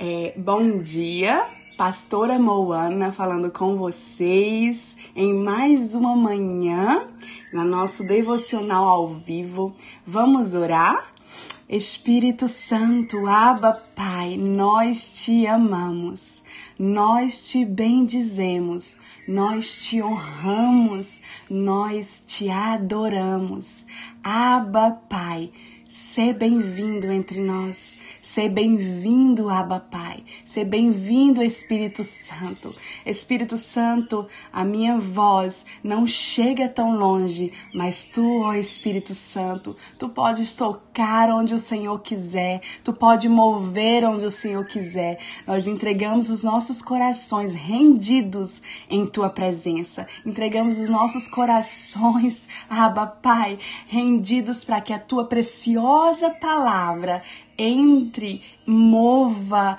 É, bom dia, Pastora Moana falando com vocês em mais uma manhã no nosso devocional ao vivo. Vamos orar? Espírito Santo, Abba Pai, nós te amamos, nós te bendizemos, nós te honramos, nós te adoramos. Abba Pai, Ser bem-vindo entre nós. Ser bem-vindo, Abba Pai. Ser bem-vindo, Espírito Santo. Espírito Santo, a minha voz não chega tão longe, mas tu, ó Espírito Santo, tu podes tocar onde o Senhor quiser. Tu pode mover onde o Senhor quiser. Nós entregamos os nossos corações rendidos em tua presença. Entregamos os nossos corações, Abba Pai, rendidos para que a tua preciosa preciosa palavra entre, mova,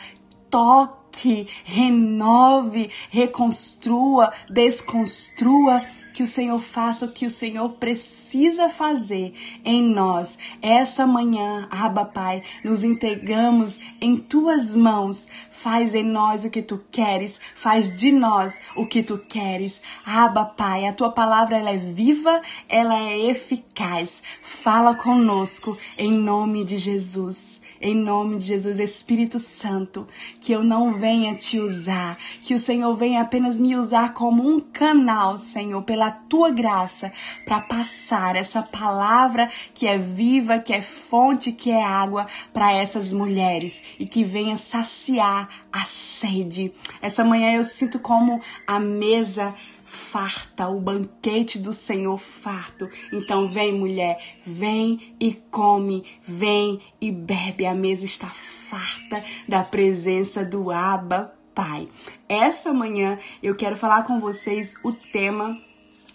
toque, renove, reconstrua, desconstrua que o Senhor faça o que o Senhor precisa fazer em nós. Essa manhã, Abba Pai, nos entregamos em tuas mãos. Faz em nós o que tu queres, faz de nós o que tu queres. Abba Pai, a tua palavra ela é viva, ela é eficaz. Fala conosco em nome de Jesus. Em nome de Jesus, Espírito Santo, que eu não venha te usar, que o Senhor venha apenas me usar como um canal, Senhor, pela tua graça, para passar essa palavra que é viva, que é fonte, que é água para essas mulheres e que venha saciar a sede. Essa manhã eu sinto como a mesa farta, o banquete do Senhor farto. Então vem, mulher, vem e come, vem e bebe. A mesa está farta da presença do Abba Pai. Essa manhã eu quero falar com vocês o tema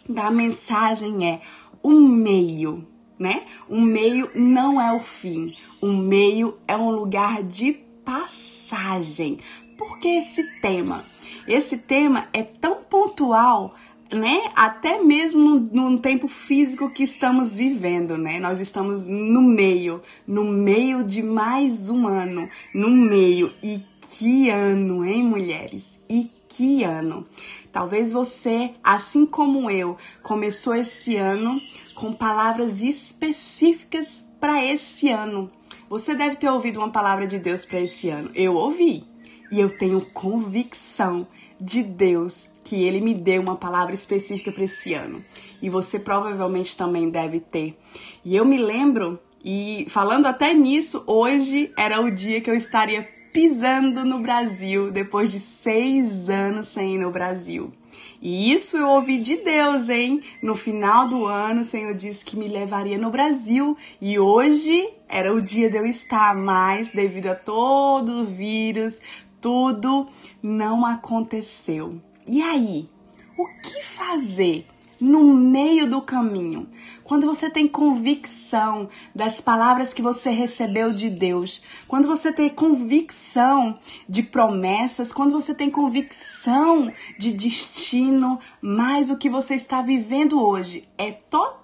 da mensagem é o meio, né? O meio não é o fim. O meio é um lugar de passagem. Por que esse tema? Esse tema é tão pontual né, até mesmo no, tempo físico que estamos vivendo, né? Nós estamos no meio, no meio de mais um ano, no meio. E que ano, hein, mulheres? E que ano? Talvez você, assim como eu, começou esse ano com palavras específicas para esse ano. Você deve ter ouvido uma palavra de Deus para esse ano. Eu ouvi. E eu tenho convicção de Deus que ele me deu uma palavra específica para esse ano. E você provavelmente também deve ter. E eu me lembro, e falando até nisso, hoje era o dia que eu estaria pisando no Brasil depois de seis anos sem ir no Brasil. E isso eu ouvi de Deus, hein? No final do ano, o Senhor disse que me levaria no Brasil e hoje era o dia de eu estar, mas devido a todo o vírus, tudo não aconteceu. E aí? O que fazer no meio do caminho? Quando você tem convicção das palavras que você recebeu de Deus, quando você tem convicção de promessas, quando você tem convicção de destino, mas o que você está vivendo hoje é totalmente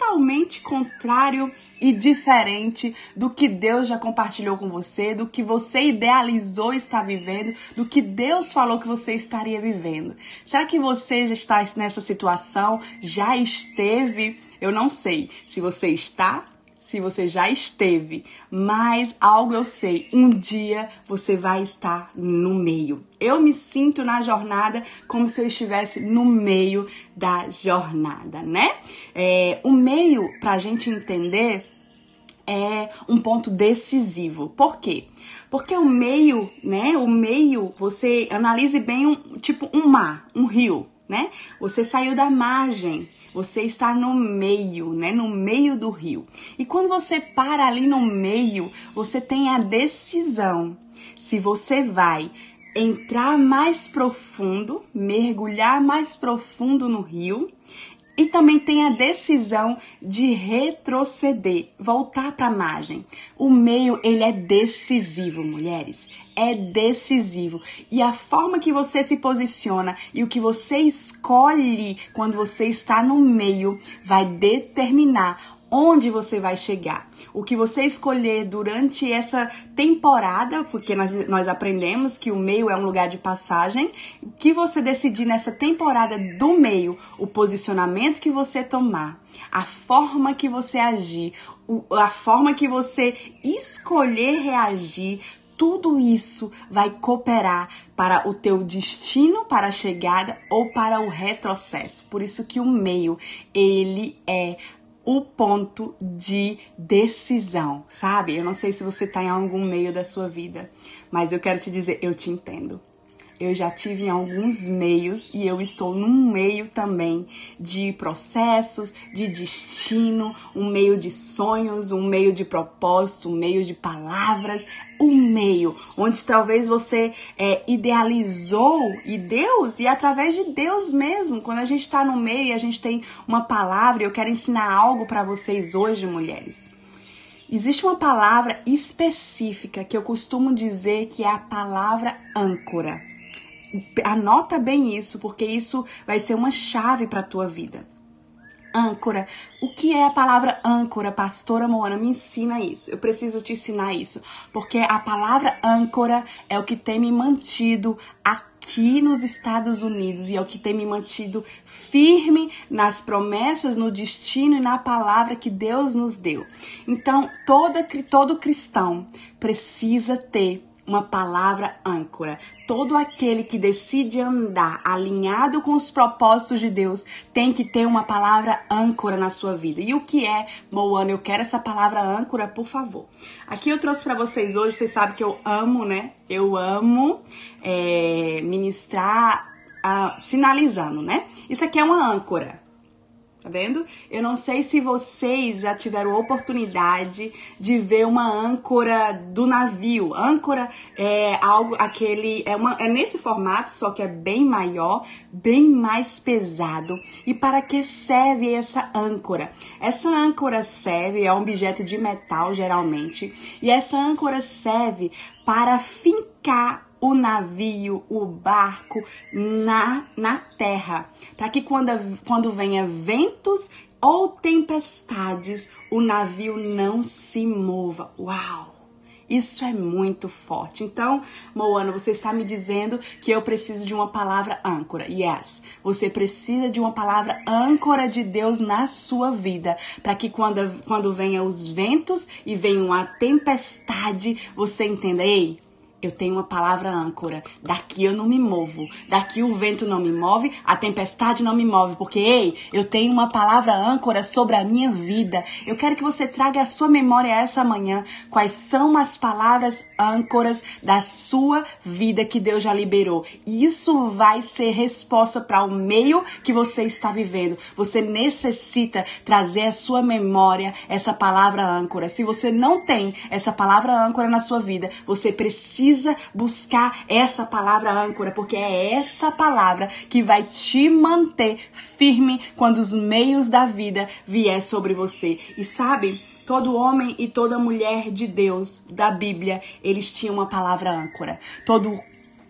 contrário e diferente do que Deus já compartilhou com você, do que você idealizou estar vivendo, do que Deus falou que você estaria vivendo. Será que você já está nessa situação? Já esteve? Eu não sei se você está, se você já esteve, mas algo eu sei, um dia você vai estar no meio. Eu me sinto na jornada como se eu estivesse no meio da jornada, né? É, o meio, pra gente entender, é um ponto decisivo. Por quê? Porque o meio, né? O meio, você analise bem um tipo um mar, um rio né? Você saiu da margem, você está no meio, né? No meio do rio. E quando você para ali no meio, você tem a decisão se você vai entrar mais profundo, mergulhar mais profundo no rio e também tem a decisão de retroceder, voltar para a margem. O meio, ele é decisivo, mulheres. É decisivo. E a forma que você se posiciona e o que você escolhe quando você está no meio vai determinar onde você vai chegar. O que você escolher durante essa temporada, porque nós, nós aprendemos que o meio é um lugar de passagem, o que você decidir nessa temporada do meio, o posicionamento que você tomar, a forma que você agir, a forma que você escolher reagir, tudo isso vai cooperar para o teu destino, para a chegada ou para o retrocesso. Por isso que o meio, ele é o ponto de decisão, sabe? Eu não sei se você está em algum meio da sua vida, mas eu quero te dizer, eu te entendo. Eu já tive em alguns meios e eu estou num meio também de processos, de destino, um meio de sonhos, um meio de propósito, um meio de palavras, um meio onde talvez você é, idealizou e Deus, e através de Deus mesmo, quando a gente está no meio e a gente tem uma palavra, eu quero ensinar algo para vocês hoje, mulheres. Existe uma palavra específica que eu costumo dizer que é a palavra âncora. Anota bem isso, porque isso vai ser uma chave para a tua vida. Âncora. O que é a palavra âncora, pastora Moana? Me ensina isso. Eu preciso te ensinar isso. Porque a palavra âncora é o que tem me mantido aqui nos Estados Unidos e é o que tem me mantido firme nas promessas, no destino e na palavra que Deus nos deu. Então, toda, todo cristão precisa ter uma palavra âncora. Todo aquele que decide andar alinhado com os propósitos de Deus tem que ter uma palavra âncora na sua vida. E o que é, Moana? Eu quero essa palavra âncora, por favor. Aqui eu trouxe para vocês hoje, vocês sabem que eu amo, né? Eu amo é, ministrar uh, sinalizando, né? Isso aqui é uma âncora. Tá vendo? Eu não sei se vocês já tiveram oportunidade de ver uma âncora do navio. Âncora é algo aquele é uma é nesse formato, só que é bem maior, bem mais pesado. E para que serve essa âncora? Essa âncora serve é um objeto de metal geralmente, e essa âncora serve para fincar o navio, o barco na, na terra, para que quando, quando venha ventos ou tempestades, o navio não se mova. Uau! Isso é muito forte. Então, Moana, você está me dizendo que eu preciso de uma palavra âncora. Yes, você precisa de uma palavra âncora de Deus na sua vida, para que quando, quando venha os ventos e venha uma tempestade, você entenda, ei, eu tenho uma palavra âncora. Daqui eu não me movo. Daqui o vento não me move, a tempestade não me move. Porque, ei, eu tenho uma palavra âncora sobre a minha vida. Eu quero que você traga a sua memória essa manhã. Quais são as palavras âncoras da sua vida que Deus já liberou? Isso vai ser resposta para o meio que você está vivendo. Você necessita trazer a sua memória essa palavra âncora. Se você não tem essa palavra âncora na sua vida, você precisa precisa buscar essa palavra âncora, porque é essa palavra que vai te manter firme quando os meios da vida vier sobre você. E sabe, todo homem e toda mulher de Deus da Bíblia, eles tinham uma palavra âncora. Todo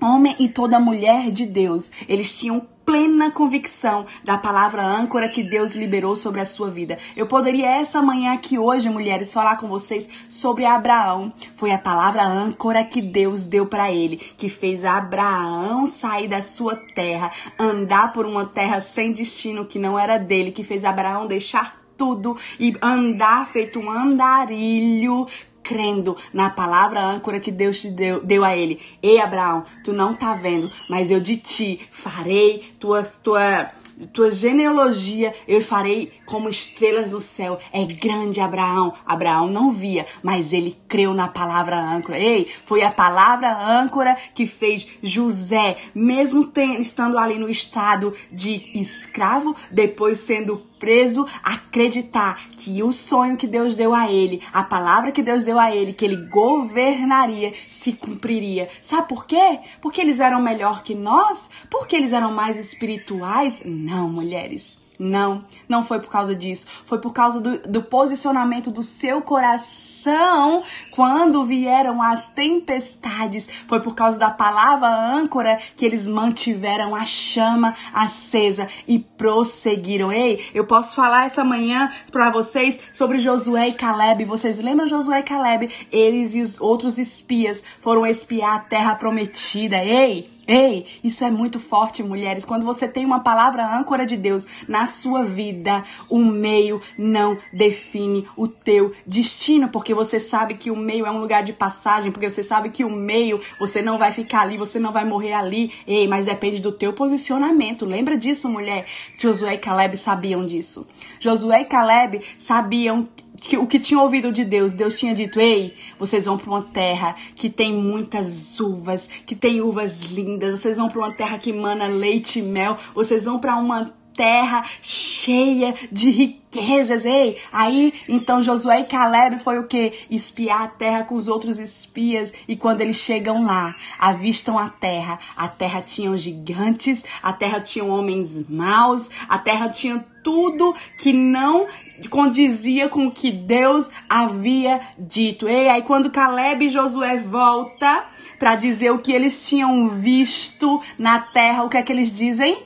homem e toda mulher de Deus, eles tinham plena convicção da palavra âncora que Deus liberou sobre a sua vida. Eu poderia essa manhã aqui hoje, mulheres, falar com vocês sobre Abraão. Foi a palavra âncora que Deus deu para ele, que fez Abraão sair da sua terra, andar por uma terra sem destino que não era dele, que fez Abraão deixar tudo e andar feito um andarilho crendo na palavra âncora que Deus te deu, deu a ele. Ei, Abraão, tu não tá vendo, mas eu de ti farei tua, tua, tua genealogia, eu farei como estrelas do céu. É grande Abraão. Abraão não via, mas ele creu na palavra âncora. Ei, foi a palavra âncora que fez José, mesmo estando ali no estado de escravo, depois sendo preso acreditar que o sonho que Deus deu a ele, a palavra que Deus deu a ele, que ele governaria, se cumpriria. Sabe por quê? Porque eles eram melhor que nós? Porque eles eram mais espirituais? Não, mulheres. Não, não foi por causa disso. Foi por causa do, do, posicionamento do seu coração quando vieram as tempestades. Foi por causa da palavra âncora que eles mantiveram a chama acesa e prosseguiram. Ei, eu posso falar essa manhã para vocês sobre Josué e Caleb. Vocês lembram Josué e Caleb? Eles e os outros espias foram espiar a terra prometida. Ei, Ei, isso é muito forte, mulheres. Quando você tem uma palavra âncora de Deus na sua vida, o meio não define o teu destino, porque você sabe que o meio é um lugar de passagem, porque você sabe que o meio você não vai ficar ali, você não vai morrer ali. Ei, mas depende do teu posicionamento. Lembra disso, mulher? Josué e Caleb sabiam disso. Josué e Caleb sabiam que, o que tinha ouvido de Deus, Deus tinha dito: Ei, vocês vão para uma terra que tem muitas uvas, que tem uvas lindas, vocês vão para uma terra que emana leite e mel, vocês vão para uma terra cheia de riquezas. Ei, aí então Josué e Caleb foi o que? Espiar a terra com os outros espias. E quando eles chegam lá, avistam a terra. A terra tinha gigantes, a terra tinha homens maus, a terra tinha tudo que não condizia com o que Deus havia dito. E aí quando Caleb e Josué volta para dizer o que eles tinham visto na terra, o que é que eles dizem?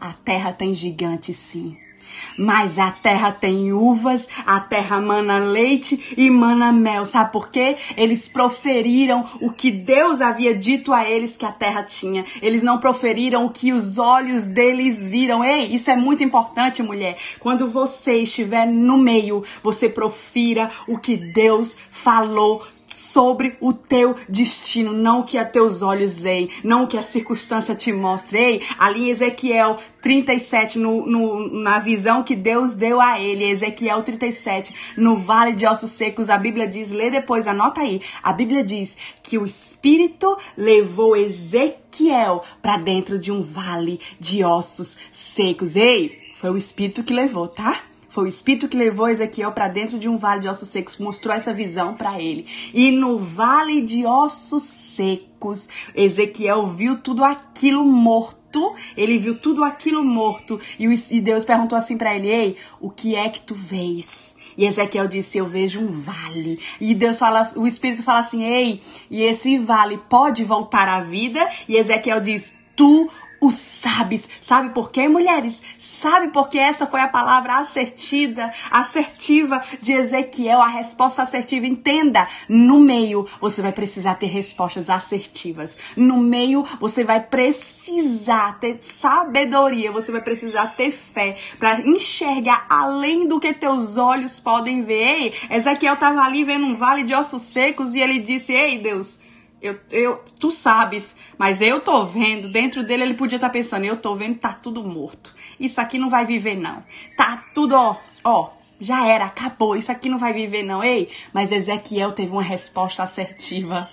A terra tem gigante sim. Mas a terra tem uvas, a terra mana leite e mana mel. Sabe por quê? Eles proferiram o que Deus havia dito a eles que a terra tinha. Eles não proferiram o que os olhos deles viram. Ei, isso é muito importante, mulher. Quando você estiver no meio, você profira o que Deus falou sobre o teu destino, não o que a teus olhos veem, não o que a circunstância te mostra. Ei, ali em Ezequiel 37, no, no, na visão que Deus deu a ele, Ezequiel 37, no vale de ossos secos, a Bíblia diz, lê depois, anota aí, a Bíblia diz que o Espírito levou Ezequiel para dentro de um vale de ossos secos. Ei, foi o Espírito que levou, tá? Foi o Espírito que levou Ezequiel para dentro de um vale de ossos secos, mostrou essa visão para ele. E no vale de ossos secos, Ezequiel viu tudo aquilo morto. Ele viu tudo aquilo morto. E Deus perguntou assim para ele: Ei, o que é que tu vês? E Ezequiel disse: Eu vejo um vale. E Deus fala, o Espírito fala assim: Ei, e esse vale pode voltar à vida? E Ezequiel diz: Tu o sabes. Sabe por quê, mulheres? Sabe porque essa foi a palavra assertiva, assertiva de Ezequiel, a resposta assertiva. Entenda, no meio você vai precisar ter respostas assertivas. No meio você vai precisar ter sabedoria, você vai precisar ter fé para enxergar além do que teus olhos podem ver. Ei, Ezequiel estava ali vendo um vale de ossos secos e ele disse: "Ei, Deus, eu, eu, tu sabes, mas eu tô vendo, dentro dele ele podia estar tá pensando, eu tô vendo, tá tudo morto. Isso aqui não vai viver não. Tá tudo, ó, ó, já era, acabou, isso aqui não vai viver não. Ei, mas Ezequiel teve uma resposta assertiva.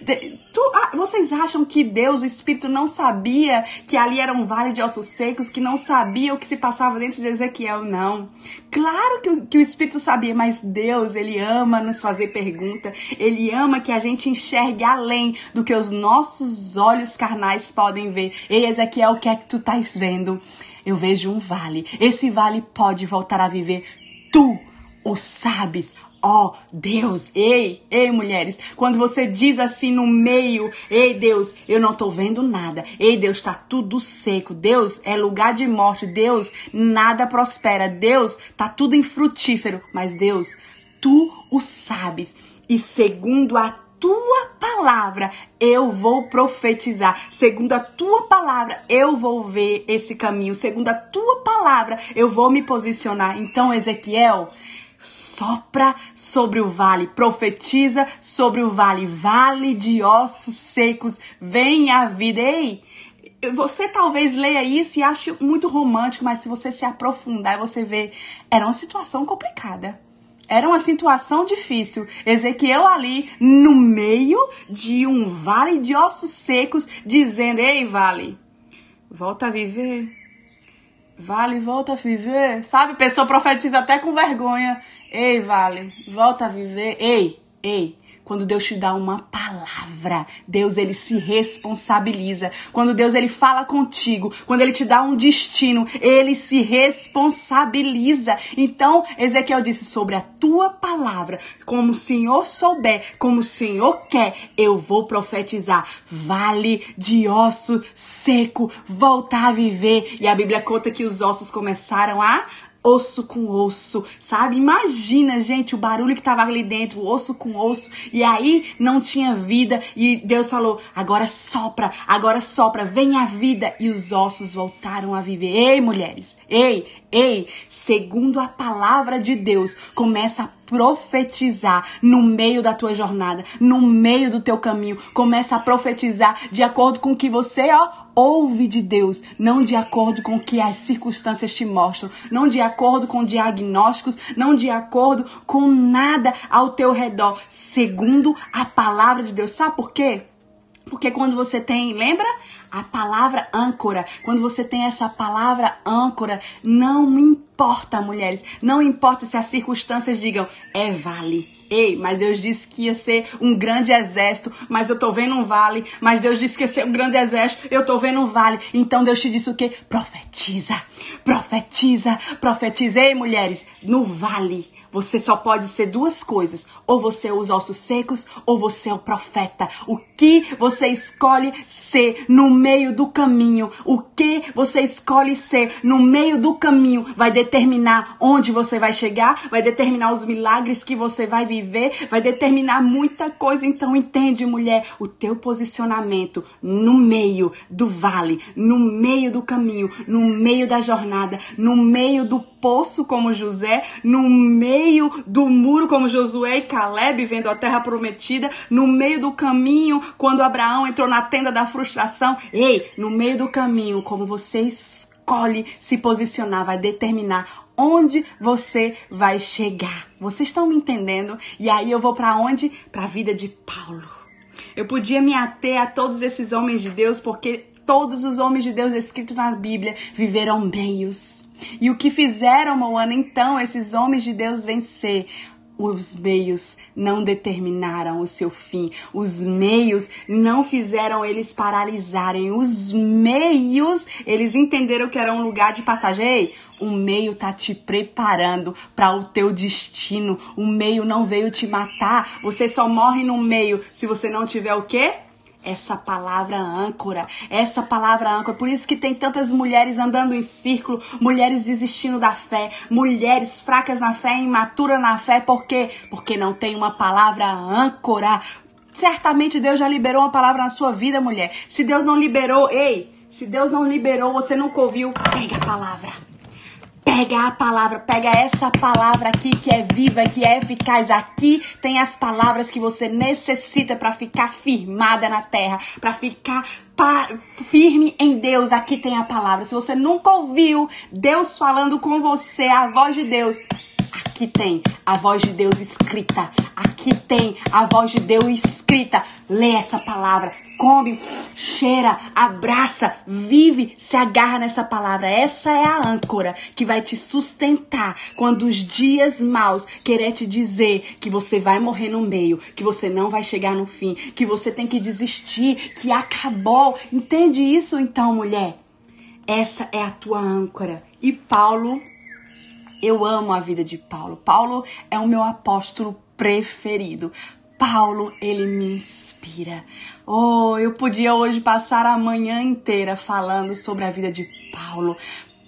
De, tu, ah, vocês acham que Deus, o Espírito, não sabia que ali era um vale de ossos secos, que não sabia o que se passava dentro de Ezequiel? Não. Claro que, que o Espírito sabia, mas Deus, ele ama nos fazer pergunta. Ele ama que a gente enxergue além do que os nossos olhos carnais podem ver. Ei, Ezequiel, o que é que tu estás vendo? Eu vejo um vale. Esse vale pode voltar a viver tu o sabes, ó oh, Deus. Ei, ei, mulheres, quando você diz assim no meio, ei, Deus, eu não tô vendo nada. Ei, Deus, tá tudo seco. Deus é lugar de morte. Deus, nada prospera. Deus, tá tudo infrutífero. Mas Deus, tu o sabes. E segundo a tua palavra eu vou profetizar. Segundo a tua palavra eu vou ver esse caminho. Segundo a tua palavra eu vou me posicionar. Então, Ezequiel, sopra sobre o vale, profetiza sobre o vale, vale de ossos secos, vem a vida. Ei, você talvez leia isso e ache muito romântico, mas se você se aprofundar, você vê, era uma situação complicada. Era uma situação difícil. Ezequiel ali no meio de um vale de ossos secos, dizendo: Ei, vale, volta a viver. Vale, volta a viver. Sabe? Pessoa profetiza até com vergonha. Ei, vale, volta a viver. Ei, ei, Quando Deus te dá uma palavra, Deus ele se responsabiliza. Quando Deus ele fala contigo, quando ele te dá um destino, ele se responsabiliza. Então, Ezequiel disse sobre a tua palavra, como o Senhor souber, como o Senhor quer, eu vou profetizar. Vale de osso seco, voltar a viver. E a Bíblia conta que os ossos começaram a osso com osso, sabe? Imagina, gente, o barulho que tava ali dentro, osso com osso, e aí não tinha vida, e Deus falou: agora sopra, agora sopra, vem a vida, e os ossos voltaram a viver. Ei, mulheres, ei, ei, segundo a palavra de Deus, começa a profetizar no meio da tua jornada, no meio do teu caminho. Começa a profetizar de acordo com o que você, ó, ouve de Deus, não de acordo com o que as circunstâncias te mostram, não de acordo com diagnósticos, não de acordo com nada ao teu redor, segundo a palavra de Deus. Sabe por quê? Porque quando você tem, lembra? A palavra âncora. Quando você tem essa palavra âncora, não importa, mulheres. Não importa se as circunstâncias digam, é vale. Ei, mas Deus disse que ia ser um grande exército, mas eu tô vendo um vale. Mas Deus disse que ia ser um grande exército, eu tô vendo um vale. Então Deus te disse o quê? Profetiza, profetiza, profetiza. Ei, mulheres, no vale você só pode ser duas coisas. Ou você é os ossos secos, ou você é o profeta. O que você escolhe ser no meio do caminho, o que você escolhe ser no meio do caminho, vai determinar onde você vai chegar, vai determinar os milagres que você vai viver, vai determinar muita coisa. Então, entende, mulher, o teu posicionamento no meio do vale, no meio do caminho, no meio da jornada, no meio do poço, como José, no meio do muro, como Josué e Caleb, vendo a terra prometida, no meio do caminho, quando Abraão entrou na tenda da frustração. Ei, no meio do caminho, como você escolhe se posicionar, vai determinar onde você vai chegar. Vocês estão me entendendo? E aí eu vou para onde? Para a vida de Paulo. Eu podia me ater a todos esses homens de Deus porque todos os homens de Deus escritos na Bíblia viveram meios. E o que fizeram, Moana, então, esses homens de Deus vencer? Os meios não determinaram o seu fim. Os meios não fizeram eles paralisarem. Os meios, eles entenderam que era um lugar de passagem. Ei, o meio tá te preparando para o teu destino. O meio não veio te matar. Você só morre no meio se você não tiver o quê? Essa palavra âncora, essa palavra âncora. Por isso que tem tantas mulheres andando em círculo, mulheres desistindo da fé, mulheres fracas na fé, imaturas na fé, por quê? Porque não tem uma palavra âncora. Certamente Deus já liberou uma palavra na sua vida, mulher. Se Deus não liberou, ei, se Deus não liberou, você nunca ouviu, pega a palavra. Pega a palavra, pega essa palavra aqui que é viva, que é eficaz. Aqui tem as palavras que você necessita para ficar firmada na terra, para ficar firme em Deus. Aqui tem a palavra. Se você nunca ouviu Deus falando com você, a voz de Deus, aqui tem a voz de Deus escrita. Aqui tem a voz de Deus escrita. Lê essa palavra, come, cheira, abraça, vive, se agarra nessa palavra. Essa é a âncora que vai te sustentar quando os dias maus querer te dizer que você vai morrer no meio, que você não vai chegar no fim, que você tem que desistir, que acabou. Entende isso então, mulher? Essa é a tua âncora. E Paulo, eu amo a vida de Paulo. Paulo é o meu apóstolo preferido. Paulo, ele me inspira. Oh, eu podia hoje passar a manhã inteira falando sobre a vida de Paulo.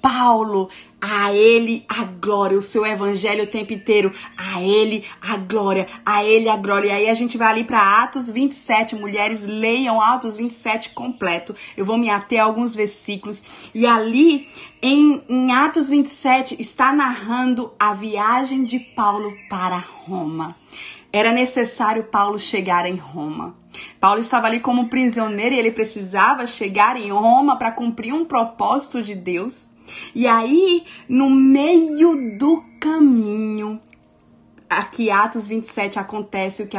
Paulo, a ele a glória, o seu evangelho o tempo inteiro, a ele a glória, a ele a glória. E aí a gente vai ali para Atos 27, mulheres, leiam Atos 27 completo. Eu vou me ater a alguns versículos. E ali em, em Atos 27 está narrando a viagem de Paulo para Roma. Era necessário Paulo chegar em Roma. Paulo estava ali como prisioneiro e ele precisava chegar em Roma para cumprir um propósito de Deus. E aí, no meio do caminho, aqui Atos 27 acontece o que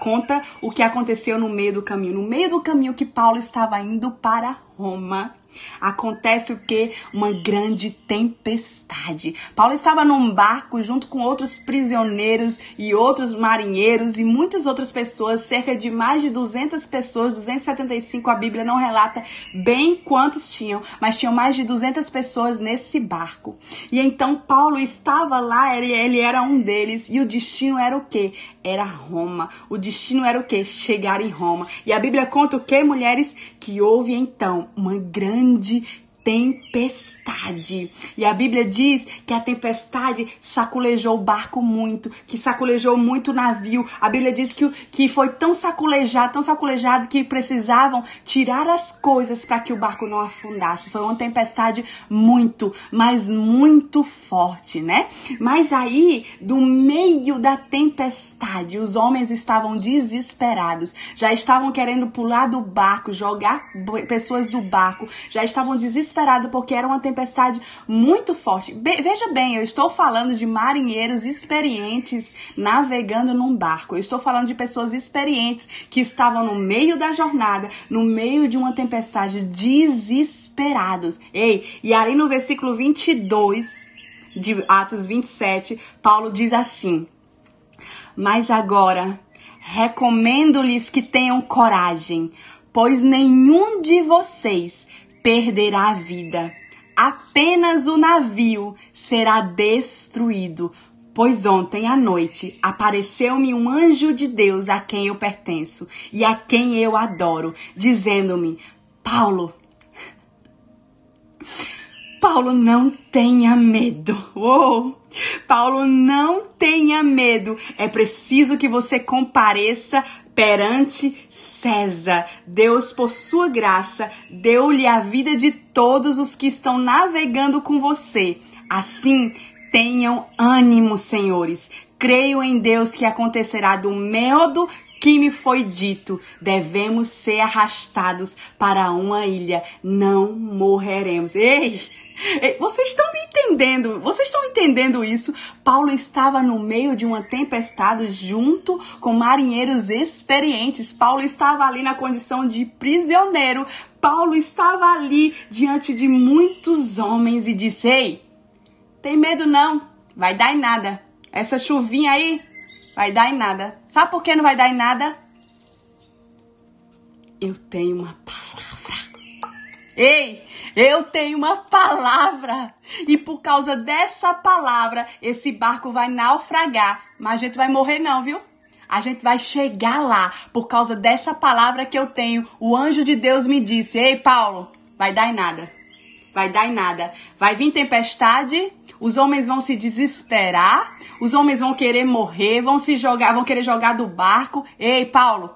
conta o que aconteceu no meio do caminho. No meio do caminho que Paulo estava indo para Roma, Acontece o que? Uma grande tempestade. Paulo estava num barco junto com outros prisioneiros e outros marinheiros e muitas outras pessoas, cerca de mais de 200 pessoas, 275 a Bíblia não relata bem quantos tinham, mas tinham mais de 200 pessoas nesse barco. E então Paulo estava lá, ele, ele era um deles e o destino era o que? Era Roma. O destino era o que? Chegar em Roma. E a Bíblia conta o que, mulheres? Que houve então uma grande grande tempestade. E a Bíblia diz que a tempestade saculejou o barco muito, que saculejou muito o navio. A Bíblia diz que, que foi tão saculejado, tão saculejado que precisavam tirar as coisas para que o barco não afundasse. Foi uma tempestade muito, mas muito forte, né? Mas aí, do meio da tempestade, os homens estavam desesperados, já estavam querendo pular do barco, jogar pessoas do barco, já estavam desesperados porque era uma tempestade muito forte. Be veja bem, eu estou falando de marinheiros experientes navegando num barco. Eu estou falando de pessoas experientes que estavam no meio da jornada, no meio de uma tempestade, desesperados. Ei, e ali no versículo 22 de Atos 27, Paulo diz assim: Mas agora recomendo-lhes que tenham coragem, pois nenhum de vocês perderá a vida. Apenas o navio será destruído. Pois ontem à noite apareceu-me um anjo de Deus a quem eu pertenço e a quem eu adoro, dizendo-me: Paulo, Paulo, não tenha medo. Uou! Paulo, não tenha medo. É preciso que você compareça perante César. Deus, por sua graça, deu-lhe a vida de todos os que estão navegando com você. Assim, tenham ânimo, senhores. Creio em Deus que acontecerá do modo que me foi dito, devemos ser arrastados para uma ilha, não morreremos. Ei! Vocês estão me entendendo? Vocês estão entendendo isso? Paulo estava no meio de uma tempestade junto com marinheiros experientes. Paulo estava ali na condição de prisioneiro. Paulo estava ali diante de muitos homens e disse: Ei, tem medo não? Vai dar em nada. Essa chuvinha aí vai dar em nada. Sabe por que não vai dar em nada? Eu tenho uma palavra. Ei, eu tenho uma palavra. E por causa dessa palavra, esse barco vai naufragar. Mas a gente vai morrer, não, viu? A gente vai chegar lá por causa dessa palavra que eu tenho. O anjo de Deus me disse: Ei, Paulo, vai dar em nada. Vai dar em nada. Vai vir tempestade, os homens vão se desesperar, os homens vão querer morrer, vão se jogar, vão querer jogar do barco. Ei, Paulo,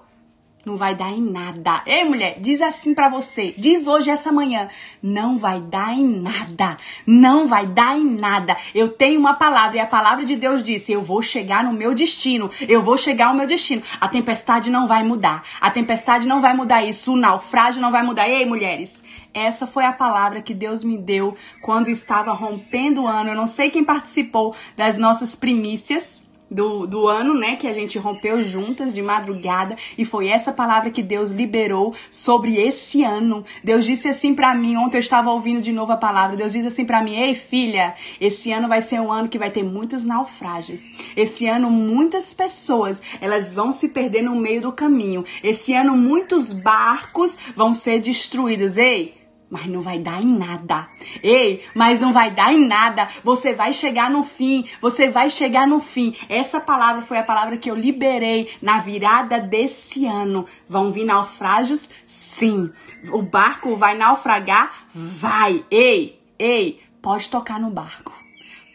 não vai dar em nada. Ei, mulher, diz assim para você, diz hoje essa manhã, não vai dar em nada. Não vai dar em nada. Eu tenho uma palavra e a palavra de Deus disse: "Eu vou chegar no meu destino. Eu vou chegar ao meu destino. A tempestade não vai mudar. A tempestade não vai mudar isso. O naufrágio não vai mudar. Ei, mulheres, essa foi a palavra que Deus me deu quando estava rompendo o ano. Eu não sei quem participou das nossas primícias do, do ano, né, que a gente rompeu juntas de madrugada e foi essa palavra que Deus liberou sobre esse ano. Deus disse assim para mim, ontem eu estava ouvindo de novo a palavra. Deus disse assim para mim: "Ei, filha, esse ano vai ser um ano que vai ter muitos naufrágios. Esse ano muitas pessoas, elas vão se perder no meio do caminho. Esse ano muitos barcos vão ser destruídos. Ei, mas não vai dar em nada. Ei, mas não vai dar em nada. Você vai chegar no fim. Você vai chegar no fim. Essa palavra foi a palavra que eu liberei na virada desse ano. Vão vir naufrágios? Sim. O barco vai naufragar? Vai. Ei, ei, pode tocar no barco.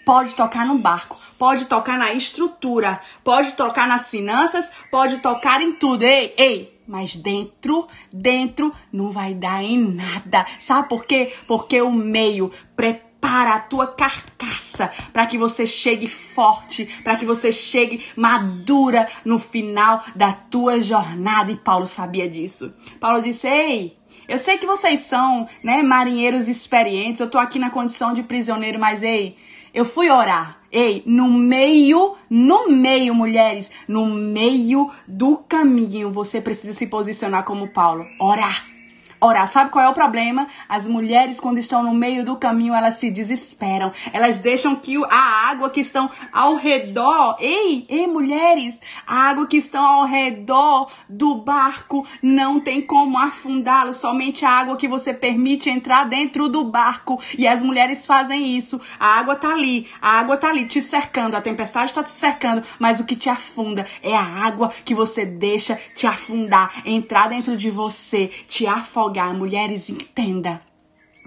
Pode tocar no barco, pode tocar na estrutura, pode tocar nas finanças, pode tocar em tudo. Ei, ei, mas dentro, dentro não vai dar em nada. Sabe por quê? Porque o meio prepara a tua carcaça para que você chegue forte, para que você chegue madura no final da tua jornada. E Paulo sabia disso. Paulo disse: "Ei, eu sei que vocês são, né, marinheiros experientes. Eu tô aqui na condição de prisioneiro, mas ei, eu fui orar. Ei, no meio, no meio, mulheres, no meio do caminho, você precisa se posicionar como Paulo. Orar orar. Sabe qual é o problema? As mulheres, quando estão no meio do caminho, elas se desesperam. Elas deixam que a água que estão ao redor, ei, ei, mulheres, a água que estão ao redor do barco não tem como afundá-lo. Somente a água que você permite entrar dentro do barco. E as mulheres fazem isso. A água tá ali, a água tá ali te cercando, a tempestade está te cercando, mas o que te afunda é a água que você deixa te afundar, entrar dentro de você, te afogar. Mulheres, entenda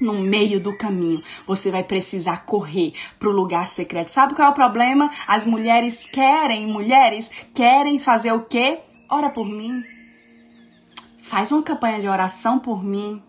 no meio do caminho, você vai precisar correr para o lugar secreto. Sabe qual é o problema? As mulheres querem, mulheres querem fazer o quê? Ora por mim. Faz uma campanha de oração por mim.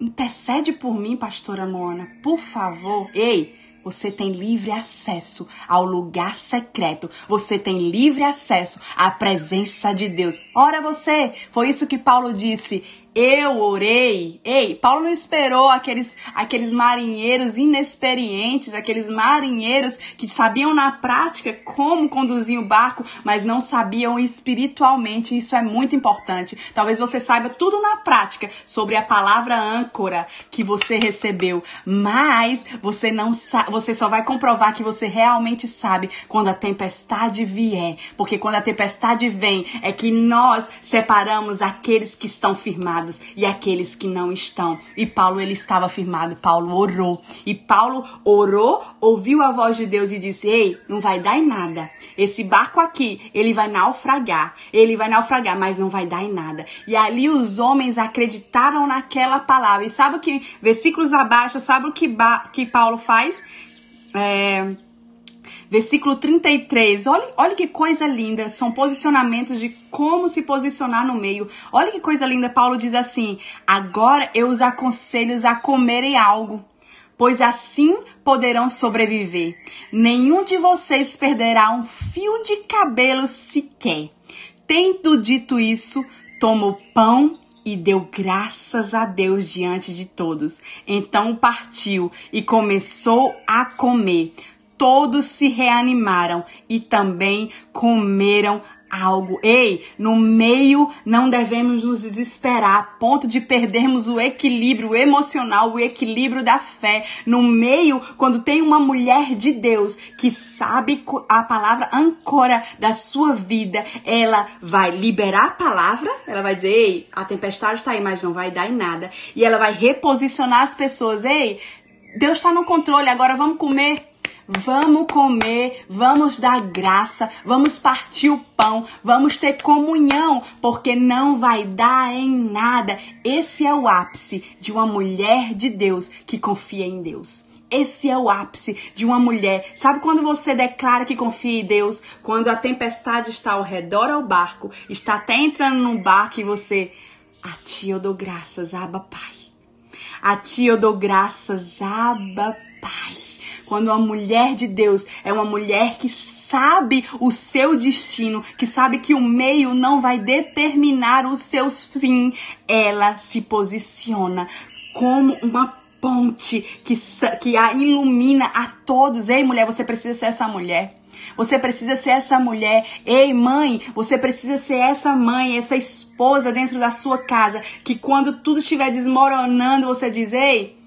Intercede por mim, pastora Mona, por favor. Ei, você tem livre acesso ao lugar secreto. Você tem livre acesso à presença de Deus. Ora você, foi isso que Paulo disse. Eu orei. Ei, Paulo não esperou aqueles, aqueles marinheiros inexperientes, aqueles marinheiros que sabiam na prática como conduzir o barco, mas não sabiam espiritualmente. Isso é muito importante. Talvez você saiba tudo na prática sobre a palavra âncora que você recebeu, mas você não você só vai comprovar que você realmente sabe quando a tempestade vier, porque quando a tempestade vem é que nós separamos aqueles que estão firmados firmados e aqueles que não estão. E Paulo ele estava firmado, Paulo orou. E Paulo orou, ouviu a voz de Deus e disse: "Ei, não vai dar em nada. Esse barco aqui, ele vai naufragar. Ele vai naufragar, mas não vai dar em nada". E ali os homens acreditaram naquela palavra. E sabe o que versículos abaixo, sabe o que ba que Paulo faz? É, Versículo 33. Olha, olha que coisa linda. São posicionamentos de como se posicionar no meio. Olha que coisa linda. Paulo diz assim: Agora eu os aconselho a comerem algo pois assim poderão sobreviver. Nenhum de vocês perderá um fio de cabelo sequer. Tendo dito isso, tomou pão e deu graças a Deus diante de todos. Então partiu e começou a comer todos se reanimaram e também comeram algo. Ei, no meio não devemos nos desesperar a ponto de perdermos o equilíbrio emocional, o equilíbrio da fé. No meio, quando tem uma mulher de Deus que sabe a palavra âncora da sua vida, ela vai liberar a palavra, ela vai dizer: "Ei, a tempestade está aí, mas não vai dar em nada". E ela vai reposicionar as pessoas: "Ei, Deus está no controle, agora vamos comer Vamos comer, vamos dar graça, vamos partir o pão, vamos ter comunhão, porque não vai dar em nada. Esse é o ápice de uma mulher de Deus que confia em Deus. Esse é o ápice de uma mulher. Sabe quando você declara que confia em Deus? Quando a tempestade está ao redor ao barco, está até entrando no barco e você. A ti eu dou graças, Abba Pai. A ti eu dou graças, Abba Pai. Quando uma mulher de Deus é uma mulher que sabe o seu destino, que sabe que o meio não vai determinar os seus fins, ela se posiciona como uma ponte que, que a ilumina a todos. Ei, mulher, você precisa ser essa mulher. Você precisa ser essa mulher. Ei, mãe, você precisa ser essa mãe, essa esposa dentro da sua casa. Que quando tudo estiver desmoronando, você diz: Ei,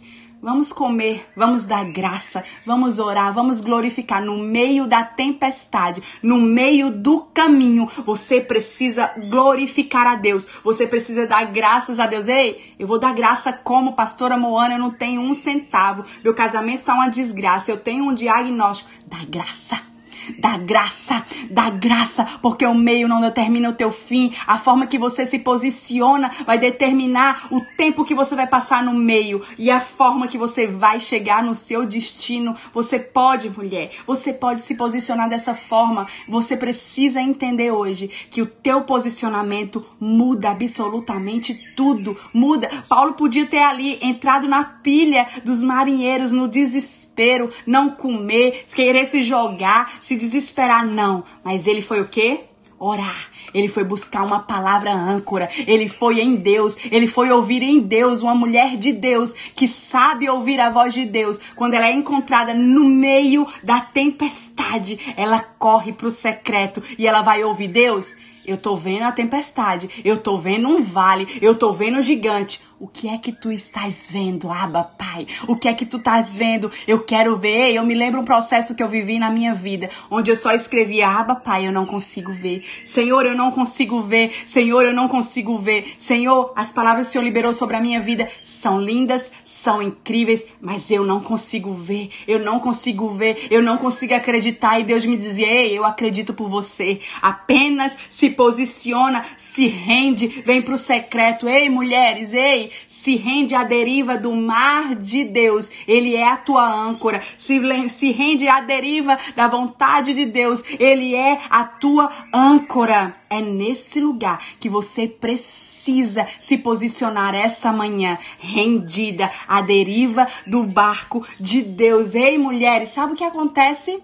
Vamos comer, vamos dar graça, vamos orar, vamos glorificar no meio da tempestade, no meio do caminho. Você precisa glorificar a Deus. Você precisa dar graças a Deus. Ei, eu vou dar graça como pastora Moana, eu não tenho um centavo. Meu casamento está uma desgraça. Eu tenho um diagnóstico. Dá graça da graça, da graça, porque o meio não determina o teu fim. A forma que você se posiciona vai determinar o tempo que você vai passar no meio e a forma que você vai chegar no seu destino. Você pode, mulher, você pode se posicionar dessa forma. Você precisa entender hoje que o teu posicionamento muda absolutamente tudo. Muda. Paulo podia ter ali entrado na pilha dos marinheiros no desespero, não comer, querer se jogar, se se desesperar, não. Mas ele foi o quê? Orar. Ele foi buscar uma palavra âncora. Ele foi em Deus. Ele foi ouvir em Deus uma mulher de Deus que sabe ouvir a voz de Deus. Quando ela é encontrada no meio da tempestade, ela corre para o secreto e ela vai ouvir Deus. Eu tô vendo a tempestade, eu tô vendo um vale, eu tô vendo um gigante. O que é que tu estás vendo, Aba, Pai? O que é que tu estás vendo? Eu quero ver. Eu me lembro um processo que eu vivi na minha vida, onde eu só escrevia, Aba, Pai, eu não consigo ver. Senhor, eu não consigo ver. Senhor, eu não consigo ver. Senhor, as palavras que o Senhor liberou sobre a minha vida são lindas, são incríveis, mas eu não consigo ver. Eu não consigo ver. Eu não consigo acreditar. E Deus me dizia, ei, eu acredito por você. Apenas se posiciona, se rende, vem pro secreto. Ei, mulheres, ei, se rende à deriva do mar de Deus. Ele é a tua âncora. Se, se rende à deriva da vontade de Deus. Ele é a tua âncora. É nesse lugar que você precisa se posicionar essa manhã, rendida à deriva do barco de Deus. Ei, mulheres, sabe o que acontece?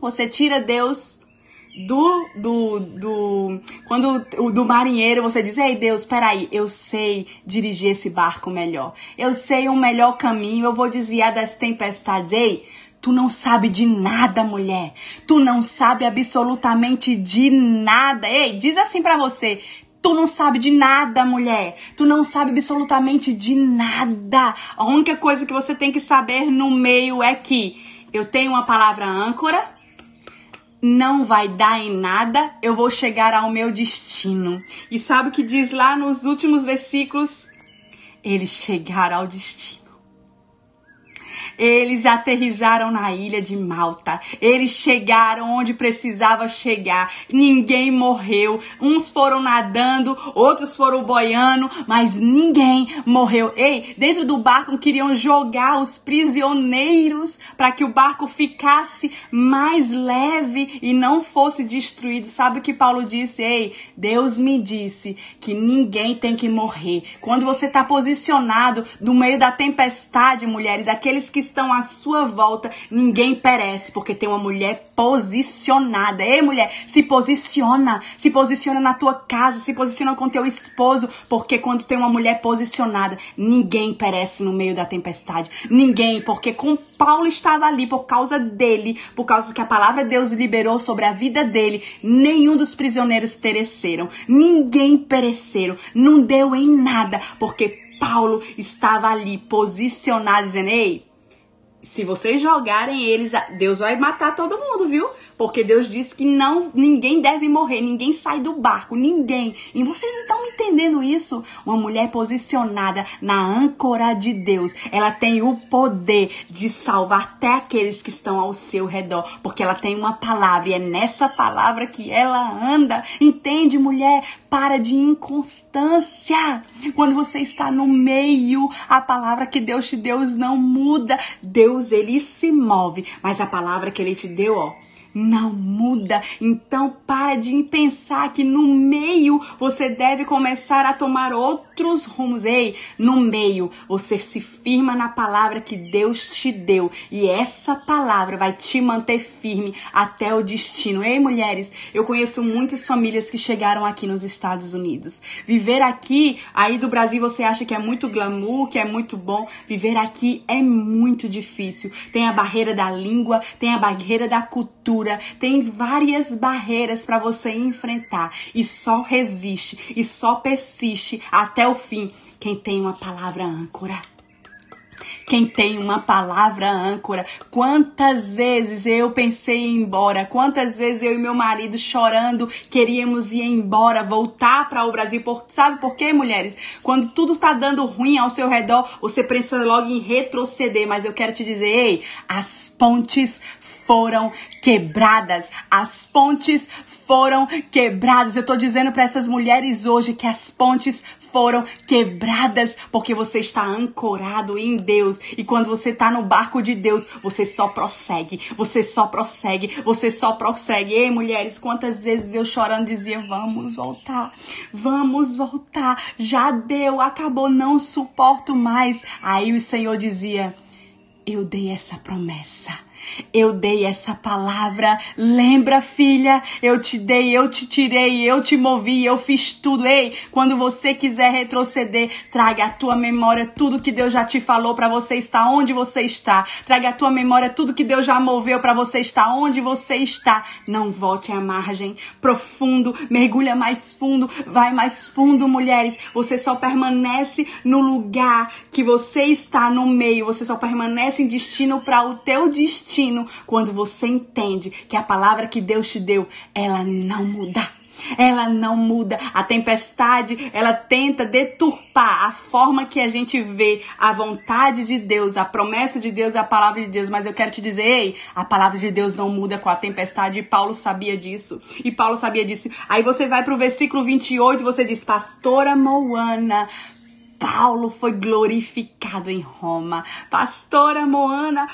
Você tira Deus do, do, do quando do marinheiro você diz, ei Deus, peraí, eu sei dirigir esse barco melhor. Eu sei um melhor caminho, eu vou desviar das tempestades. Ei, tu não sabe de nada, mulher. Tu não sabe absolutamente de nada. Ei, diz assim para você, Tu não sabe de nada, mulher. Tu não sabe absolutamente de nada. A única coisa que você tem que saber no meio é que eu tenho uma palavra âncora, não vai dar em nada, eu vou chegar ao meu destino. E sabe o que diz lá nos últimos versículos? Eles chegaram ao destino. Eles aterrizaram na ilha de Malta. Eles chegaram onde precisava chegar. Ninguém morreu. Uns foram nadando, outros foram boiando, mas ninguém morreu. Ei, dentro do barco queriam jogar os prisioneiros para que o barco ficasse mais leve e não fosse destruído. Sabe o que Paulo disse? Ei, Deus me disse que ninguém tem que morrer. Quando você está posicionado no meio da tempestade, mulheres, aqueles que estão à sua volta, ninguém perece, porque tem uma mulher posicionada. Ei, mulher, se posiciona, se posiciona na tua casa, se posiciona com teu esposo, porque quando tem uma mulher posicionada, ninguém perece no meio da tempestade. Ninguém, porque com Paulo estava ali por causa dele, por causa que a palavra de Deus liberou sobre a vida dele, nenhum dos prisioneiros pereceram. Ninguém pereceram, não deu em nada, porque Paulo estava ali posicionado, dizendo: Ei, se vocês jogarem eles, Deus vai matar todo mundo, viu? Porque Deus disse que não ninguém deve morrer, ninguém sai do barco, ninguém. E vocês estão entendendo isso? Uma mulher posicionada na âncora de Deus, ela tem o poder de salvar até aqueles que estão ao seu redor, porque ela tem uma palavra e é nessa palavra que ela anda. Entende, mulher? Para de inconstância. Quando você está no meio, a palavra que Deus te deu não muda. Deus ele se move, mas a palavra que ele te deu, ó, não muda. Então para de pensar que no meio você deve começar a tomar outros rumos. Ei, no meio você se firma na palavra que Deus te deu e essa palavra vai te manter firme até o destino. Ei, mulheres, eu conheço muitas famílias que chegaram aqui nos Estados Unidos. Viver aqui, aí do Brasil você acha que é muito glamour, que é muito bom. Viver aqui é muito difícil. Tem a barreira da língua, tem a barreira da cultura tem várias barreiras para você enfrentar e só resiste e só persiste até o fim quem tem uma palavra âncora. Quem tem uma palavra âncora. Quantas vezes eu pensei em ir embora? Quantas vezes eu e meu marido chorando queríamos ir embora, voltar para o Brasil? Por, sabe por quê, mulheres? Quando tudo tá dando ruim ao seu redor, você pensa logo em retroceder. Mas eu quero te dizer, ei, as pontes foram quebradas. As pontes foram quebradas. Eu tô dizendo para essas mulheres hoje que as pontes foram quebradas porque você está ancorado em Deus. E quando você está no barco de Deus, você só prossegue, você só prossegue, você só prossegue. Ei, mulheres, quantas vezes eu chorando dizia: Vamos voltar, vamos voltar, já deu, acabou, não suporto mais. Aí o Senhor dizia: Eu dei essa promessa Eu dei essa palavra. Lembra, filha? Eu te dei, eu te tirei, eu te movi, eu fiz tudo. Ei, quando você quiser retroceder, traga à tua memória tudo que Deus já te falou para você estar onde você está. Traga à tua memória tudo que Deus já moveu para você estar onde você está. Não volte à margem. Profundo, mergulha mais fundo, vai mais fundo, mulheres. Você só permanece no lugar que você está no meio. Você só permanece em destino para o teu destino quando você entende que a palavra que Deus te deu, ela não muda. Ela não muda. A tempestade, ela tenta deturpar a forma que a gente vê a vontade de Deus, a promessa de Deus, a palavra de Deus. Mas eu quero te dizer, ei, a palavra de Deus não muda com a tempestade. E Paulo sabia disso. E Paulo sabia disso. Aí você vai pro versículo 28 e você diz, Pastora Moana, Paulo foi glorificado em Roma. Pastora Moana,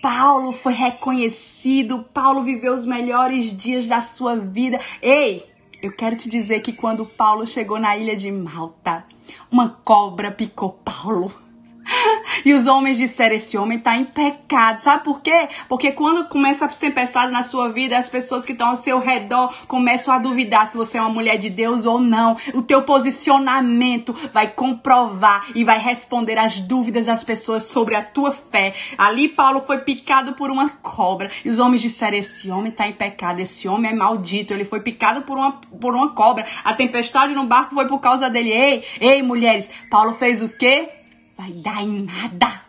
Paulo foi reconhecido. Paulo viveu os melhores dias da sua vida. Ei, eu quero te dizer que quando Paulo chegou na ilha de Malta, uma cobra picou Paulo. E os homens disseram: Esse homem está em pecado. Sabe por quê? Porque quando começa as tempestades na sua vida, as pessoas que estão ao seu redor começam a duvidar se você é uma mulher de Deus ou não. O teu posicionamento vai comprovar e vai responder às dúvidas das pessoas sobre a tua fé. Ali, Paulo foi picado por uma cobra. E os homens disseram: Esse homem está em pecado. Esse homem é maldito. Ele foi picado por uma, por uma cobra. A tempestade no barco foi por causa dele. Ei, ei, mulheres. Paulo fez o quê? Vai dar em nada.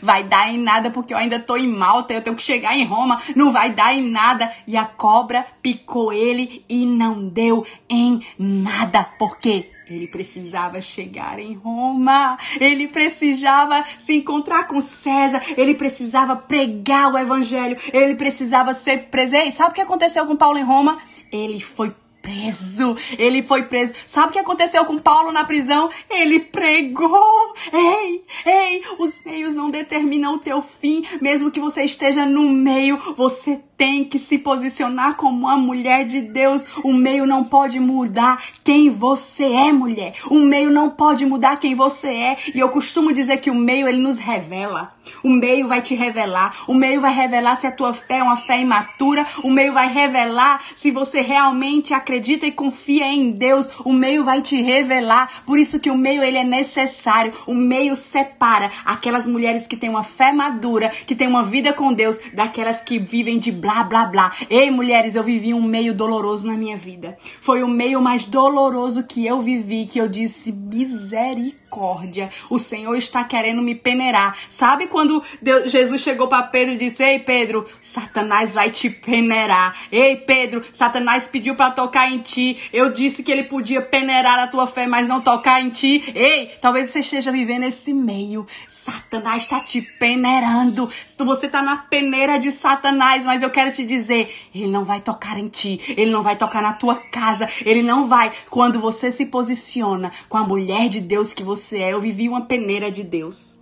Vai dar em nada porque eu ainda tô em Malta, eu tenho que chegar em Roma, não vai dar em nada. E a cobra picou ele e não deu em nada. porque Ele precisava chegar em Roma, ele precisava se encontrar com César, ele precisava pregar o evangelho, ele precisava ser presente. Sabe o que aconteceu com Paulo em Roma? Ele foi preso. Ele foi preso. Sabe o que aconteceu com Paulo na prisão? Ele pregou. Ei, ei, os meios não determinam o teu fim. Mesmo que você esteja no meio, você tem que se posicionar como uma mulher de Deus. O meio não pode mudar quem você é, mulher. O meio não pode mudar quem você é. E eu costumo dizer que o meio ele nos revela. O meio vai te revelar. O meio vai revelar se a tua fé é uma fé imatura. O meio vai revelar se você realmente acredita e confia em Deus. O meio vai te revelar. Por isso que o meio ele é necessário. O meio separa aquelas mulheres que têm uma fé madura, que têm uma vida com Deus, daquelas que vivem de blá blá blá. Ei, mulheres, eu vivi um meio doloroso na minha vida. Foi o meio mais doloroso que eu vivi, que eu disse misericórdia. O Senhor está querendo me peneirar. Sabe quando Deus, Jesus chegou para Pedro e disse: "Ei, Pedro, Satanás vai te peneirar. Ei, Pedro, Satanás pediu para tocar em ti. Eu disse que ele podia peneirar a tua fé, mas não tocar em ti. Ei, talvez você esteja vivendo esse meio. Satanás está te peneirando. Você está na peneira de Satanás, mas eu quero quero te dizer, ele não vai tocar em ti, ele não vai tocar na tua casa, ele não vai. Quando você se posiciona com a mulher de Deus que você é, eu vivi uma peneira de Deus.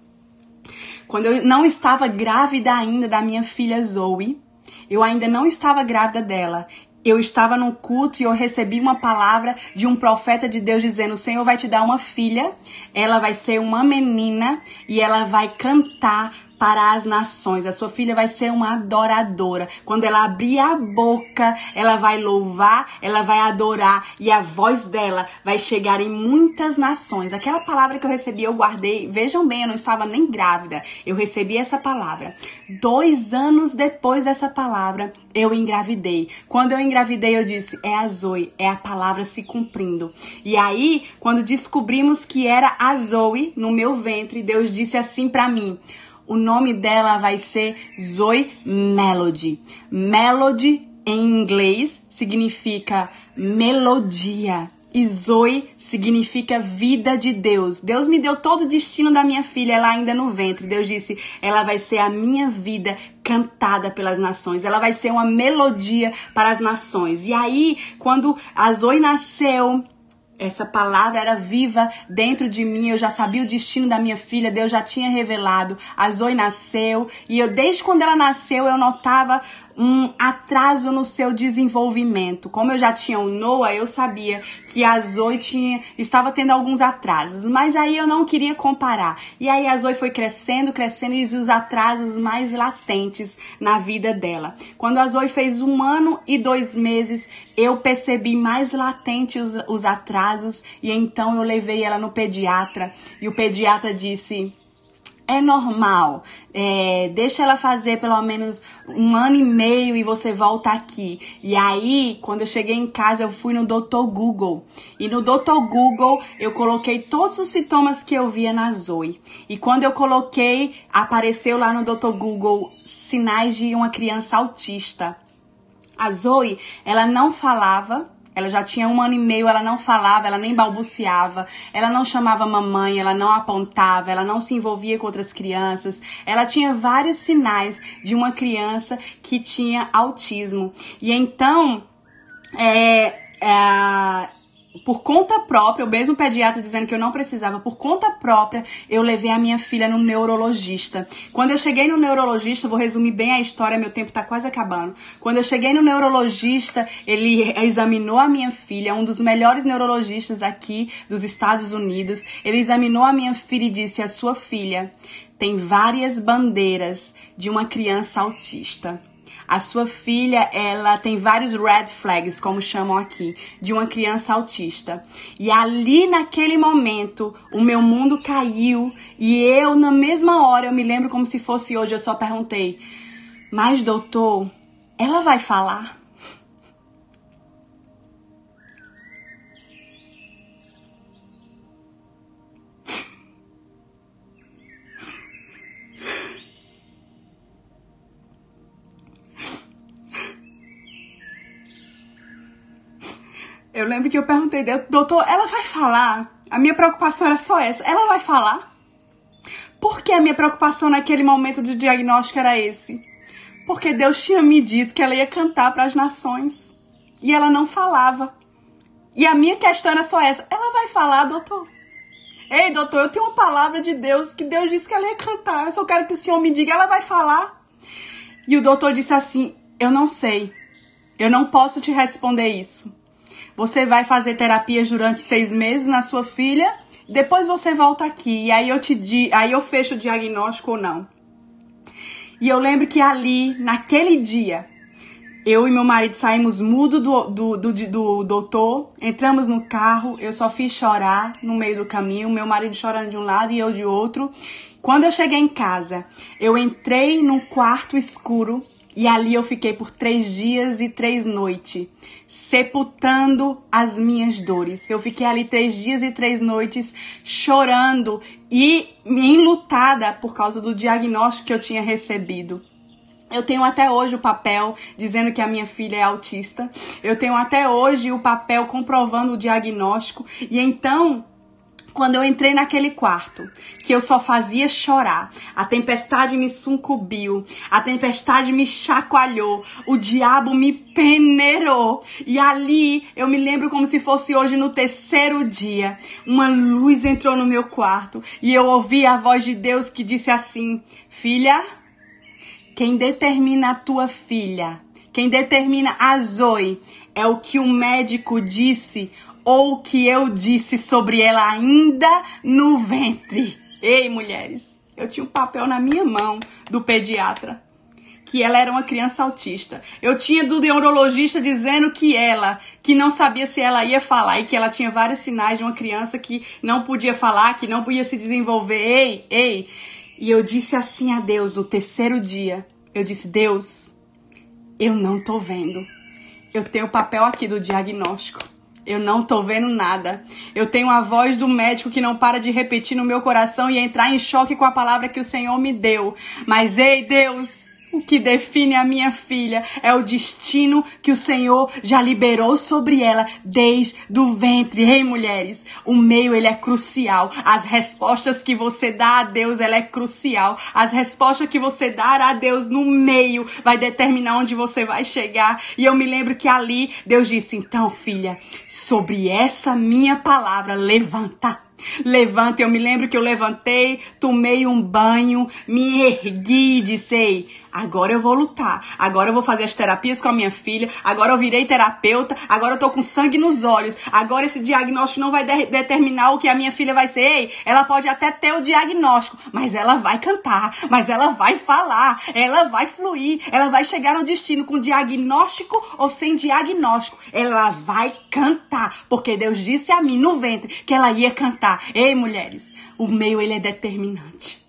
Quando eu não estava grávida ainda da minha filha Zoe, eu ainda não estava grávida dela. Eu estava num culto e eu recebi uma palavra de um profeta de Deus dizendo: O Senhor vai te dar uma filha, ela vai ser uma menina e ela vai cantar para as nações. A sua filha vai ser uma adoradora. Quando ela abrir a boca, ela vai louvar, ela vai adorar e a voz dela vai chegar em muitas nações. Aquela palavra que eu recebi, eu guardei. Vejam bem, eu não estava nem grávida. Eu recebi essa palavra. Dois anos depois dessa palavra, eu engravidei. Quando eu engravidei, eu disse: é a Zoe, é a palavra se cumprindo. E aí, quando descobrimos que era a Zoe no meu ventre, Deus disse assim para mim: o nome dela vai ser Zoe Melody. Melody em inglês significa melodia. E Zoe significa vida de Deus. Deus me deu todo o destino da minha filha, ela ainda no ventre. Deus disse: ela vai ser a minha vida cantada pelas nações. Ela vai ser uma melodia para as nações. E aí, quando a Zoe nasceu, essa palavra era viva dentro de mim, eu já sabia o destino da minha filha, Deus já tinha revelado. A Zoe nasceu e eu desde quando ela nasceu eu notava um atraso no seu desenvolvimento. Como eu já tinha o Noah, eu sabia que a Zoe tinha, estava tendo alguns atrasos, mas aí eu não queria comparar. E aí a Zoe foi crescendo, crescendo e os atrasos mais latentes na vida dela. Quando a Zoe fez um ano e dois meses, eu percebi mais latente os, os atrasos e então eu levei ela no pediatra e o pediatra disse é normal. É, deixa ela fazer pelo menos um ano e meio e você volta aqui. E aí, quando eu cheguei em casa, eu fui no Dr. Google. E no Dr. Google, eu coloquei todos os sintomas que eu via na Zoe. E quando eu coloquei, apareceu lá no Dr. Google sinais de uma criança autista. A Zoe, ela não falava, ela já tinha um ano e meio, ela não falava, ela nem balbuciava, ela não chamava mamãe, ela não apontava, ela não se envolvia com outras crianças. Ela tinha vários sinais de uma criança que tinha autismo. E então, é, é, por conta própria, o mesmo pediatra dizendo que eu não precisava, por conta própria, eu levei a minha filha no neurologista. Quando eu cheguei no neurologista, vou resumir bem a história, meu tempo tá quase acabando. Quando eu cheguei no neurologista, ele examinou a minha filha, um dos melhores neurologistas aqui dos Estados Unidos. Ele examinou a minha filha e disse: "A sua filha tem várias bandeiras de uma criança autista. A sua filha, ela tem vários red flags, como chamam aqui, de uma criança autista. E ali naquele momento, o meu mundo caiu e eu na mesma hora, eu me lembro como se fosse hoje, eu só perguntei: "Mas doutor, ela vai falar?" Eu lembro que eu perguntei, doutor, ela vai falar? A minha preocupação era só essa. Ela vai falar? Por que a minha preocupação naquele momento de diagnóstico era esse? Porque Deus tinha me dito que ela ia cantar para as nações. E ela não falava. E a minha questão era só essa. Ela vai falar, doutor? Ei, doutor, eu tenho uma palavra de Deus que Deus disse que ela ia cantar. Eu só quero que o senhor me diga, ela vai falar? E o doutor disse assim: Eu não sei. Eu não posso te responder isso. Você vai fazer terapias durante seis meses na sua filha, depois você volta aqui e aí eu te di aí eu fecho o diagnóstico ou não. E eu lembro que ali, naquele dia, eu e meu marido saímos mudo do, do, do, do, doutor, entramos no carro, eu só fiz chorar no meio do caminho, meu marido chorando de um lado e eu de outro. Quando eu cheguei em casa, eu entrei num quarto escuro e ali eu fiquei por três dias e três noites, sepultando as minhas dores. Eu fiquei ali três dias e três noites chorando e enlutada por causa do diagnóstico que eu tinha recebido. Eu tenho até hoje o papel dizendo que a minha filha é autista. Eu tenho até hoje o papel comprovando o diagnóstico. E então quando eu entrei naquele quarto, que eu só fazia chorar, a tempestade me sucumbiu, a tempestade me chacoalhou, o diabo me peneirou. E ali eu me lembro como se fosse hoje no terceiro dia, uma luz entrou no meu quarto e eu ouvi a voz de Deus que disse assim: Filha, quem determina a tua filha, quem determina a Zoe, é o que o médico disse ou que eu disse sobre ela ainda no ventre. Ei, mulheres, eu tinha um papel na minha mão do pediatra que ela era uma criança autista. Eu tinha do neurologista dizendo que ela, que não sabia se ela ia falar e que ela tinha vários sinais de uma criança que não podia falar, que não podia se desenvolver. Ei, ei. E eu disse assim a Deus no terceiro dia. Eu disse: "Deus, eu não tô vendo. Eu tenho o papel aqui do diagnóstico. Eu não tô vendo nada. Eu tenho a voz do médico que não para de repetir no meu coração e entrar em choque com a palavra que o Senhor me deu. Mas ei, Deus, o que define a minha filha é o destino que o Senhor já liberou sobre ela desde o ventre. Ei, mulheres, o meio ele é crucial. As respostas que você dá a Deus, ela é crucial. As respostas que você dar a Deus no meio vai determinar onde você vai chegar. E eu me lembro que ali Deus disse: "Então, filha, sobre essa minha palavra, levanta Levanta, eu me lembro que eu levantei, tomei um banho, me ergui e disse: agora eu vou lutar. Agora eu vou fazer as terapias com a minha filha. Agora eu virei terapeuta. Agora eu tô com sangue nos olhos. Agora esse diagnóstico não vai de determinar o que a minha filha vai ser. Ei, ela pode até ter o diagnóstico, mas ela vai cantar, mas ela vai falar, ela vai fluir, ela vai chegar ao destino com diagnóstico ou sem diagnóstico. Ela vai cantar, porque Deus disse a mim no ventre que ela ia cantar. Ei, mulheres, o meio ele é determinante.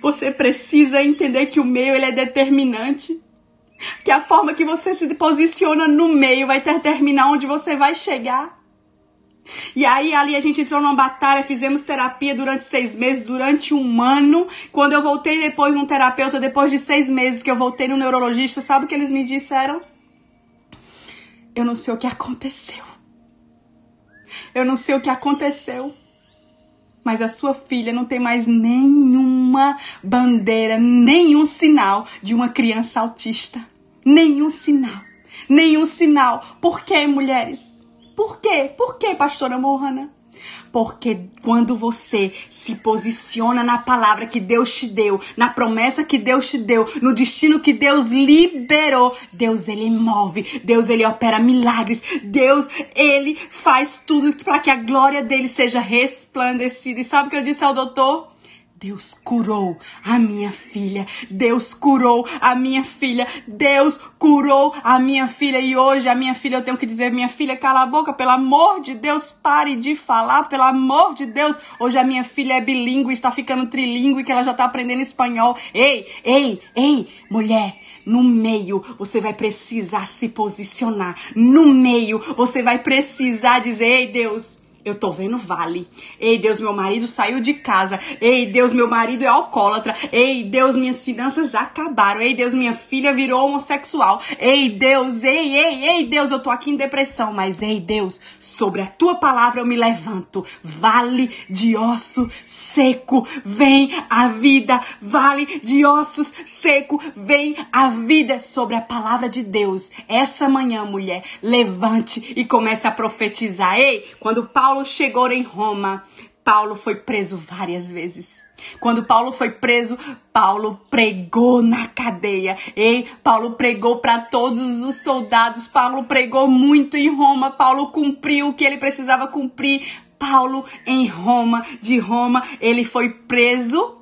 Você precisa entender que o meio ele é determinante. Que a forma que você se posiciona no meio vai determinar onde você vai chegar. E aí ali a gente entrou numa batalha, fizemos terapia durante seis meses, durante um ano. Quando eu voltei depois num terapeuta, depois de seis meses que eu voltei no neurologista, sabe o que eles me disseram? Eu não sei o que aconteceu. Eu não sei o que aconteceu mas a sua filha não tem mais nenhuma bandeira, nenhum sinal de uma criança autista. Nenhum sinal. Nenhum sinal. Por quê, mulheres? Por quê? Por quê, pastora Mohana? Porque quando você se posiciona na palavra que Deus te deu, na promessa que Deus te deu, no destino que Deus liberou, Deus ele move, Deus ele opera milagres, Deus ele faz tudo para que a glória dele seja resplandecida. E sabe o que eu disse ao doutor? Deus curou a minha filha. Deus curou a minha filha. Deus curou a minha filha. E hoje a minha filha, eu tenho que dizer, minha filha, cala a boca, pelo amor de Deus, pare de falar, pelo amor de Deus. Hoje a minha filha é bilíngue, está ficando trilingue, que ela já está aprendendo espanhol. Ei, ei, ei, mulher, no meio você vai precisar se posicionar. No meio você vai precisar dizer, ei, Deus, eu tô vendo vale. Ei, Deus, meu marido saiu de casa. Ei, Deus, meu marido é alcoólatra. Ei, Deus, minhas finanças acabaram. Ei, Deus, minha filha virou homossexual. Ei, Deus, ei, ei, ei, Deus, eu tô aqui em depressão. Mas, ei, Deus, sobre a tua palavra eu me levanto. Vale de osso seco, vem a vida. Vale de ossos seco, vem a vida. Sobre a palavra de Deus. Essa manhã, mulher, levante e comece a profetizar. Ei, quando Paulo Paulo chegou em Roma, Paulo foi preso várias vezes. Quando Paulo foi preso, Paulo pregou na cadeia. Ei, Paulo pregou para todos os soldados. Paulo pregou muito em Roma. Paulo cumpriu o que ele precisava cumprir. Paulo em Roma, de Roma, ele foi preso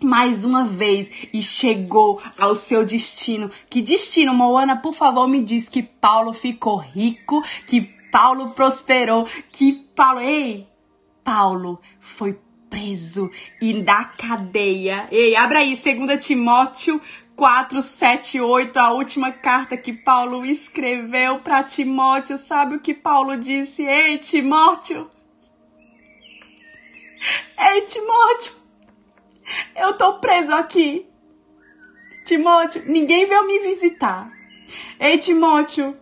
mais uma vez e chegou ao seu destino. Que destino, Moana? Por favor, me diz que Paulo ficou rico, que Paulo prosperou, que Paulo, ei, Paulo foi preso e da cadeia. Ei, abra aí, 2 Timóteo 4, 7, 8, a última carta que Paulo escreveu para Timóteo. Sabe o que Paulo disse? Ei, Timóteo! Ei, Timóteo! Eu tô preso aqui. Timóteo, ninguém veio me visitar. Ei, Timóteo,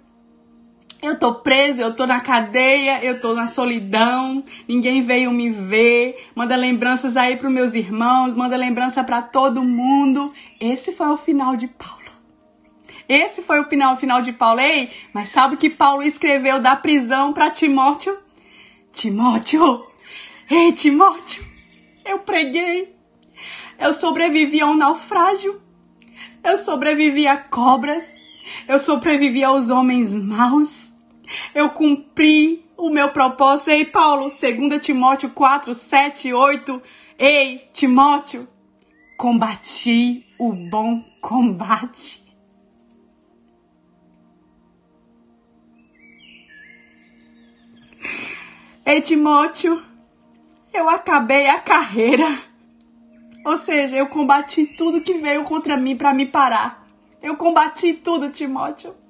eu tô preso, eu tô na cadeia, eu tô na solidão, ninguém veio me ver. Manda lembranças aí para meus irmãos, manda lembrança para todo mundo. Esse foi o final de Paulo. Esse foi o final, final de Paulo. Ei, mas sabe o que Paulo escreveu da prisão para Timóteo? Timóteo, ei Timóteo, eu preguei, eu sobrevivi a um naufrágio, eu sobrevivi a cobras, eu sobrevivi aos homens maus, eu cumpri o meu propósito. Ei, Paulo, 2 Timóteo 4, 7, 8. Ei, Timóteo, combati o bom combate. Ei, Timóteo, eu acabei a carreira. Ou seja, eu combati tudo que veio contra mim para me parar. Eu combati tudo, Timóteo.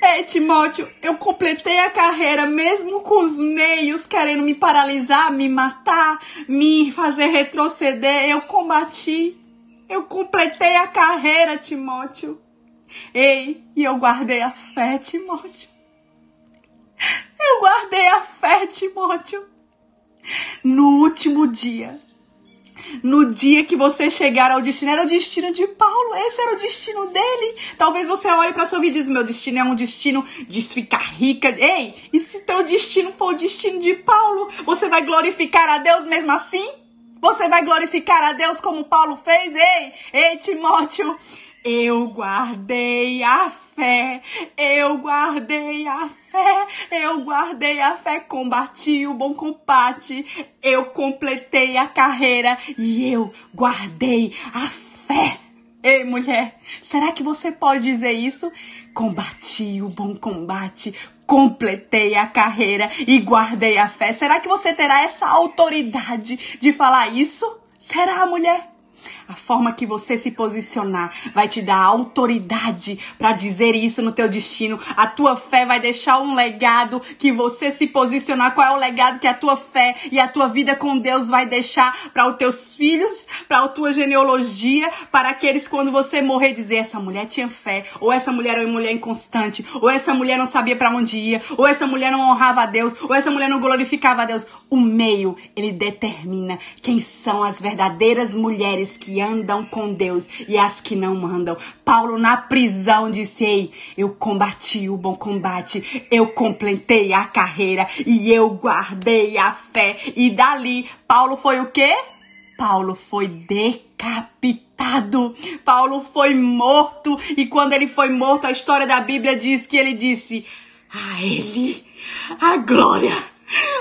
É, Timóteo, eu completei a carreira mesmo com os meios querendo me paralisar, me matar, me fazer retroceder. Eu combati. Eu completei a carreira, Timóteo. Ei, e eu guardei a fé, Timóteo. Eu guardei a fé, Timóteo. No último dia, no dia que você chegar ao destino. Era o destino de Paulo, esse era o destino dele. Talvez você olhe para sua vida e diz: Meu destino é um destino de ficar rica. Ei, e se teu destino for o destino de Paulo, você vai glorificar a Deus mesmo assim? Você vai glorificar a Deus como Paulo fez? Ei, ei, Timóteo. Eu guardei a fé, eu guardei a fé, eu guardei a fé, combati o bom combate, eu completei a carreira e eu guardei a fé. Ei, mulher, será que você pode dizer isso? Combati o bom combate, completei a carreira e guardei a fé. Será que você terá essa autoridade de falar isso? Será, mulher? A forma que você se posicionar vai te dar autoridade para dizer isso no teu destino. A tua fé vai deixar um legado que você se posicionar. Qual é o legado que a tua fé e a tua vida com Deus vai deixar para os teus filhos, para a tua genealogia, para aqueles quando você morrer dizer essa mulher tinha fé, ou essa mulher era uma mulher inconstante, ou essa mulher não sabia para onde ia, ou essa mulher não honrava a Deus, ou essa mulher não glorificava a Deus. O meio, ele determina quem são as verdadeiras mulheres que andam com Deus e as que não andam. Paulo na prisão disse: Ei, eu combati o bom combate, eu completei a carreira e eu guardei a fé. E dali, Paulo foi o quê? Paulo foi decapitado. Paulo foi morto. E quando ele foi morto, a história da Bíblia diz que ele disse: A ele a glória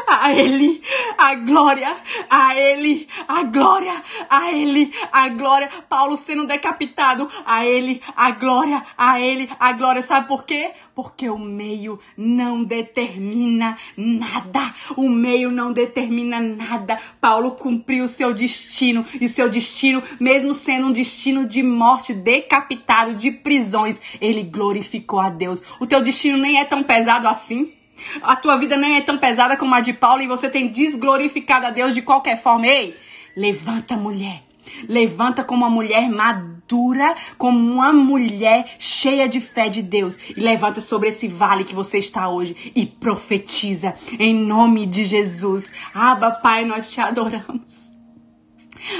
a Ele a glória, a Ele a glória, a Ele a glória. Paulo sendo decapitado, a Ele a glória, a Ele a glória. Sabe por quê? Porque o meio não determina nada. O meio não determina nada. Paulo cumpriu o seu destino e seu destino, mesmo sendo um destino de morte, decapitado, de prisões, ele glorificou a Deus. O teu destino nem é tão pesado assim. A tua vida nem é tão pesada como a de Paulo e você tem desglorificado a Deus de qualquer forma. Ei, levanta, mulher. Levanta como uma mulher madura, como uma mulher cheia de fé de Deus. E levanta sobre esse vale que você está hoje e profetiza em nome de Jesus. Aba, Pai, nós te adoramos.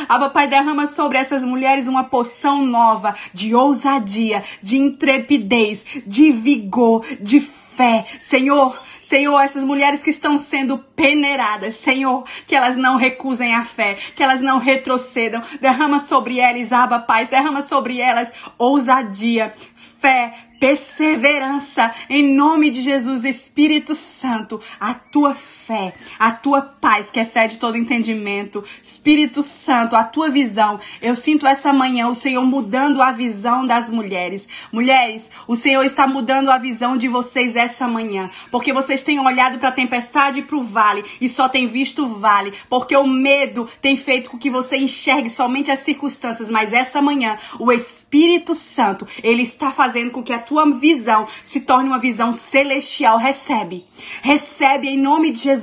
Aba, Pai, derrama sobre essas mulheres uma poção nova de ousadia, de intrepidez, de vigor, de fé. Senhor, Senhor, essas mulheres que estão sendo peneiradas, Senhor, que elas não recusem a fé, que elas não retrocedam. Derrama sobre elas, Aba, Paz, derrama sobre elas ousadia, fé, perseverança, em nome de Jesus, Espírito Santo, a tua fé, a tua paz que excede todo entendimento, Espírito Santo, a tua visão. Eu sinto essa manhã o Senhor mudando a visão das mulheres. Mulheres, o Senhor está mudando a visão de vocês essa manhã, porque vocês têm olhado para a tempestade e para o vale e só têm visto o vale, porque o medo tem feito com que você enxergue somente as circunstâncias, mas essa manhã o Espírito Santo, ele está fazendo com que a tua visão se torne uma visão celestial. Recebe. Recebe em nome de Jesus.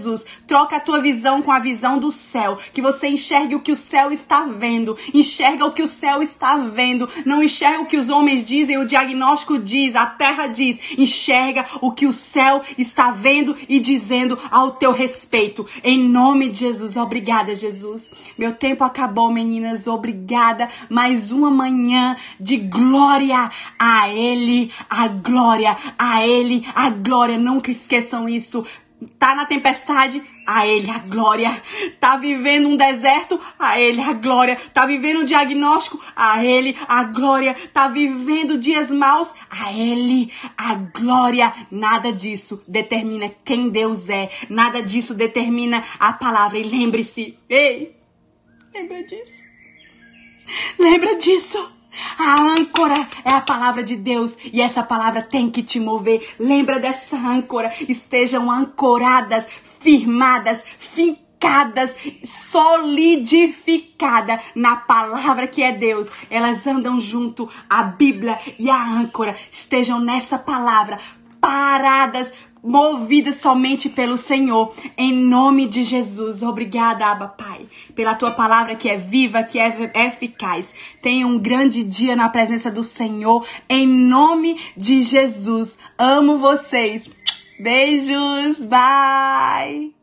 Troca a tua visão com a visão do céu. Que você enxergue o que o céu está vendo. Enxerga o que o céu está vendo. Não enxerga o que os homens dizem, o diagnóstico diz, a terra diz. Enxerga o que o céu está vendo e dizendo ao teu respeito. Em nome de Jesus. Obrigada, Jesus. Meu tempo acabou, meninas. Obrigada. Mais uma manhã de glória a Ele a glória, a Ele a glória. Nunca esqueçam isso. Tá na tempestade, a Ele a glória. Tá vivendo um deserto, a Ele a glória. Tá vivendo um diagnóstico, a Ele a glória. Tá vivendo dias maus, a Ele a glória. Nada disso determina quem Deus é. Nada disso determina a palavra. E lembre-se, ei, lembra disso. Lembra disso. A âncora é a palavra de Deus e essa palavra tem que te mover. Lembra dessa âncora. Estejam ancoradas, firmadas, fincadas, solidificadas na palavra que é Deus. Elas andam junto, a Bíblia e a âncora estejam nessa palavra, paradas, movidas somente pelo Senhor. Em nome de Jesus. Obrigada, Abba Pai, pela tua palavra que é viva, que é eficaz. Tenha um grande dia na presença do Senhor. Em nome de Jesus. Amo vocês. Beijos. Bye.